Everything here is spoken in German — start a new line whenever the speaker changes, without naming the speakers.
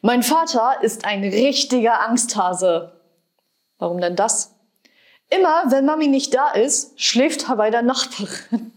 Mein Vater ist ein richtiger Angsthase. Warum denn das? Immer, wenn Mami nicht da ist, schläft Hawaii bei der Nachbarin.